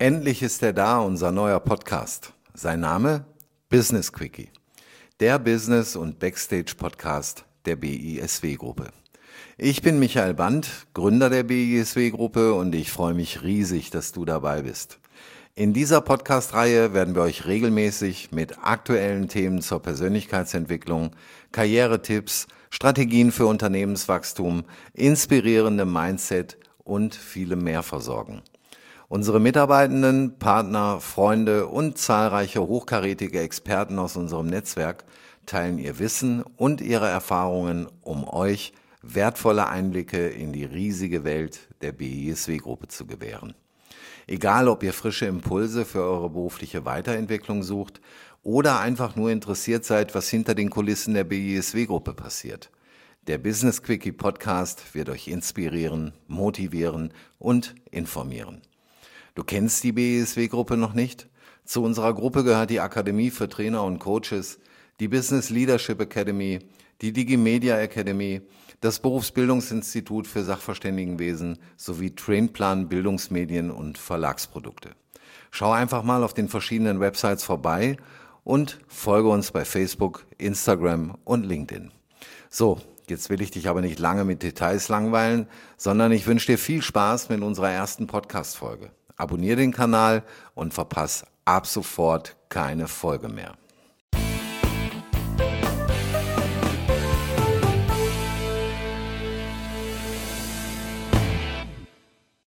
Endlich ist er da, unser neuer Podcast. Sein Name? Business Quickie. Der Business- und Backstage-Podcast der BISW-Gruppe. Ich bin Michael Band, Gründer der BISW-Gruppe und ich freue mich riesig, dass du dabei bist. In dieser Podcast-Reihe werden wir euch regelmäßig mit aktuellen Themen zur Persönlichkeitsentwicklung, Karrieretipps, Strategien für Unternehmenswachstum, inspirierendem Mindset und vielem mehr versorgen. Unsere Mitarbeitenden, Partner, Freunde und zahlreiche hochkarätige Experten aus unserem Netzwerk teilen ihr Wissen und ihre Erfahrungen, um euch wertvolle Einblicke in die riesige Welt der BISW-Gruppe zu gewähren. Egal, ob ihr frische Impulse für eure berufliche Weiterentwicklung sucht oder einfach nur interessiert seid, was hinter den Kulissen der BISW-Gruppe passiert. Der Business Quickie Podcast wird euch inspirieren, motivieren und informieren. Du kennst die BESW-Gruppe noch nicht? Zu unserer Gruppe gehört die Akademie für Trainer und Coaches, die Business Leadership Academy, die Digimedia Academy, das Berufsbildungsinstitut für Sachverständigenwesen sowie Trainplan Bildungsmedien und Verlagsprodukte. Schau einfach mal auf den verschiedenen Websites vorbei und folge uns bei Facebook, Instagram und LinkedIn. So, jetzt will ich dich aber nicht lange mit Details langweilen, sondern ich wünsche dir viel Spaß mit unserer ersten Podcast-Folge. Abonnier den Kanal und verpass ab sofort keine Folge mehr.